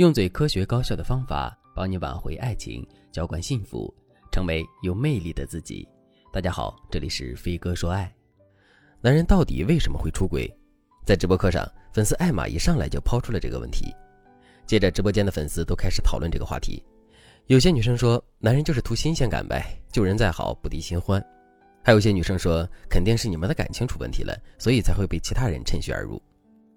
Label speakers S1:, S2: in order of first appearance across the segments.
S1: 用最科学高效的方法帮你挽回爱情，浇灌幸福，成为有魅力的自己。大家好，这里是飞哥说爱。男人到底为什么会出轨？在直播课上，粉丝艾玛一上来就抛出了这个问题，接着直播间的粉丝都开始讨论这个话题。有些女生说，男人就是图新鲜感呗，旧人再好不敌新欢；还有些女生说，肯定是你们的感情出问题了，所以才会被其他人趁虚而入。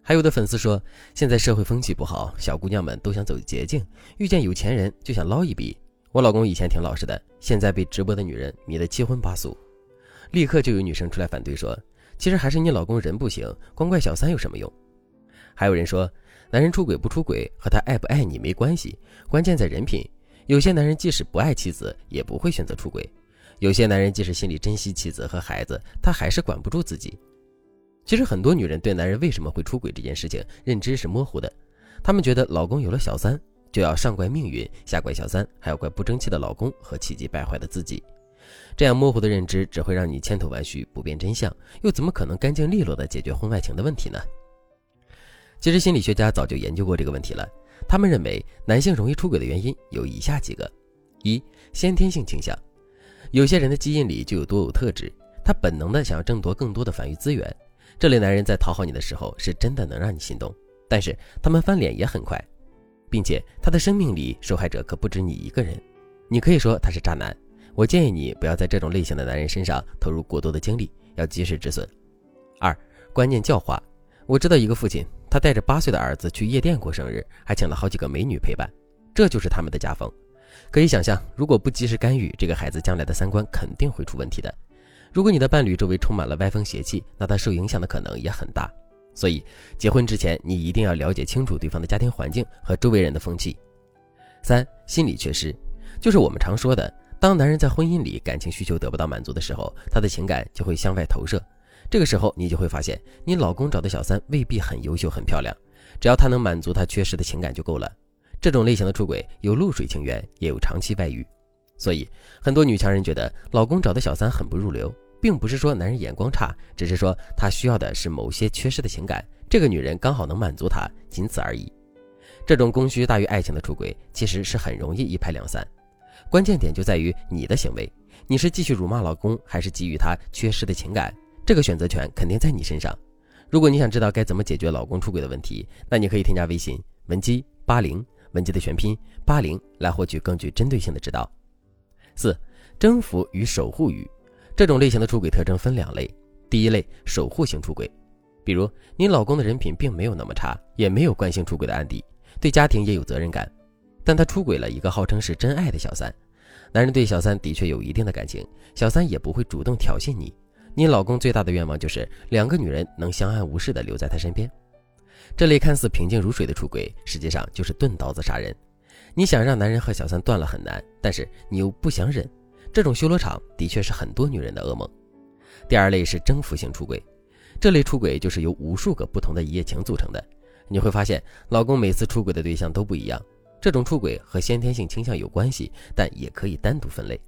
S1: 还有的粉丝说，现在社会风气不好，小姑娘们都想走捷径，遇见有钱人就想捞一笔。我老公以前挺老实的，现在被直播的女人迷得七荤八素。立刻就有女生出来反对说，其实还是你老公人不行，光怪小三有什么用？还有人说，男人出轨不出轨和他爱不爱你没关系，关键在人品。有些男人即使不爱妻子，也不会选择出轨；有些男人即使心里珍惜妻子和孩子，他还是管不住自己。其实很多女人对男人为什么会出轨这件事情认知是模糊的，她们觉得老公有了小三就要上怪命运，下怪小三，还要怪不争气的老公和气急败坏的自己。这样模糊的认知只会让你千头万绪，不辨真相，又怎么可能干净利落地解决婚外情的问题呢？其实心理学家早就研究过这个问题了，他们认为男性容易出轨的原因有以下几个：一、先天性倾向，有些人的基因里就有多有特质，他本能的想要争夺更多的繁育资源。这类男人在讨好你的时候，是真的能让你心动，但是他们翻脸也很快，并且他的生命里受害者可不止你一个人。你可以说他是渣男，我建议你不要在这种类型的男人身上投入过多的精力，要及时止损。二、观念教化。我知道一个父亲，他带着八岁的儿子去夜店过生日，还请了好几个美女陪伴，这就是他们的家风。可以想象，如果不及时干预，这个孩子将来的三观肯定会出问题的。如果你的伴侣周围充满了歪风邪气，那他受影响的可能也很大。所以，结婚之前你一定要了解清楚对方的家庭环境和周围人的风气。三、心理缺失，就是我们常说的，当男人在婚姻里感情需求得不到满足的时候，他的情感就会向外投射。这个时候，你就会发现，你老公找的小三未必很优秀、很漂亮，只要他能满足他缺失的情感就够了。这种类型的出轨有露水情缘，也有长期外遇。所以，很多女强人觉得老公找的小三很不入流。并不是说男人眼光差，只是说他需要的是某些缺失的情感，这个女人刚好能满足他，仅此而已。这种供需大于爱情的出轨，其实是很容易一拍两散。关键点就在于你的行为，你是继续辱骂老公，还是给予他缺失的情感？这个选择权肯定在你身上。如果你想知道该怎么解决老公出轨的问题，那你可以添加微信文姬八零，文姬的全拼八零，来获取更具针对性的指导。四，征服与守护欲。这种类型的出轨特征分两类，第一类守护型出轨，比如你老公的人品并没有那么差，也没有惯性出轨的案底，对家庭也有责任感，但他出轨了一个号称是真爱的小三。男人对小三的确有一定的感情，小三也不会主动挑衅你。你老公最大的愿望就是两个女人能相安无事的留在他身边。这类看似平静如水的出轨，实际上就是钝刀子杀人。你想让男人和小三断了很难，但是你又不想忍。这种修罗场的确是很多女人的噩梦。第二类是征服性出轨，这类出轨就是由无数个不同的一夜情组成的。你会发现，老公每次出轨的对象都不一样。这种出轨和先天性倾向有关系，但也可以单独分类。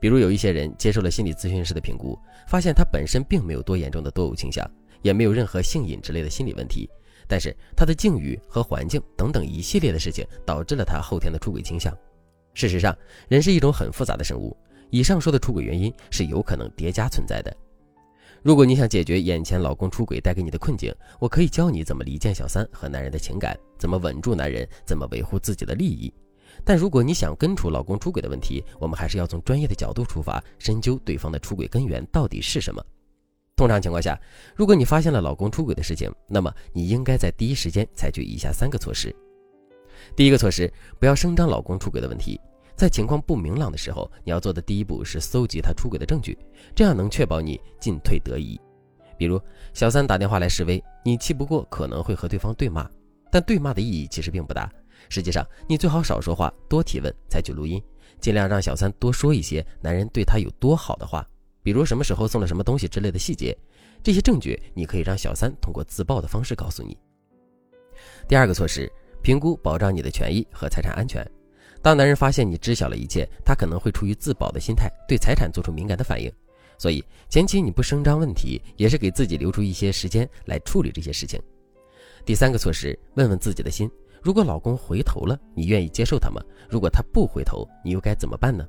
S1: 比如有一些人接受了心理咨询师的评估，发现他本身并没有多严重的多偶倾向，也没有任何性瘾之类的心理问题，但是他的境遇和环境等等一系列的事情，导致了他后天的出轨倾向。事实上，人是一种很复杂的生物。以上说的出轨原因是有可能叠加存在的。如果你想解决眼前老公出轨带给你的困境，我可以教你怎么离间小三和男人的情感，怎么稳住男人，怎么维护自己的利益。但如果你想根除老公出轨的问题，我们还是要从专业的角度出发，深究对方的出轨根源到底是什么。通常情况下，如果你发现了老公出轨的事情，那么你应该在第一时间采取以下三个措施。第一个措施，不要声张老公出轨的问题。在情况不明朗的时候，你要做的第一步是搜集他出轨的证据，这样能确保你进退得宜。比如小三打电话来示威，你气不过可能会和对方对骂，但对骂的意义其实并不大。实际上，你最好少说话，多提问，采取录音，尽量让小三多说一些男人对他有多好的话，比如什么时候送了什么东西之类的细节。这些证据你可以让小三通过自曝的方式告诉你。第二个措施，评估保障你的权益和财产安全。当男人发现你知晓了一切，他可能会出于自保的心态，对财产做出敏感的反应。所以前期你不声张问题，也是给自己留出一些时间来处理这些事情。第三个措施，问问自己的心，如果老公回头了，你愿意接受他吗？如果他不回头，你又该怎么办呢？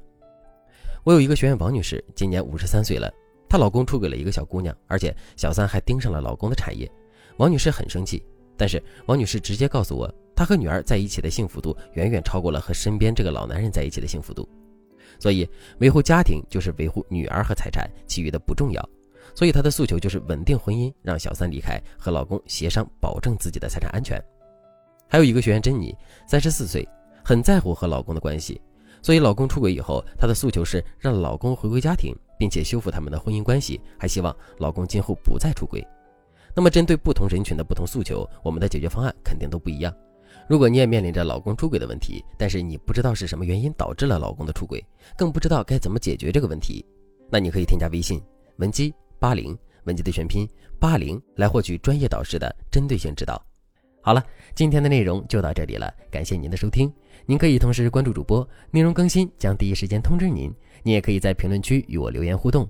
S1: 我有一个学员王女士，今年五十三岁了，她老公出轨了一个小姑娘，而且小三还盯上了老公的产业。王女士很生气，但是王女士直接告诉我，她和女儿在一起的幸福度远远超过了和身边这个老男人在一起的幸福度。所以维护家庭就是维护女儿和财产，其余的不重要。所以她的诉求就是稳定婚姻，让小三离开，和老公协商，保证自己的财产安全。还有一个学员珍妮，三十四岁，很在乎和老公的关系，所以老公出轨以后，她的诉求是让老公回归家庭，并且修复他们的婚姻关系，还希望老公今后不再出轨。那么，针对不同人群的不同诉求，我们的解决方案肯定都不一样。如果你也面临着老公出轨的问题，但是你不知道是什么原因导致了老公的出轨，更不知道该怎么解决这个问题，那你可以添加微信文姬八零，文姬的全拼八零，来获取专业导师的针对性指导。好了，今天的内容就到这里了，感谢您的收听。您可以同时关注主播，内容更新将第一时间通知您。您也可以在评论区与我留言互动，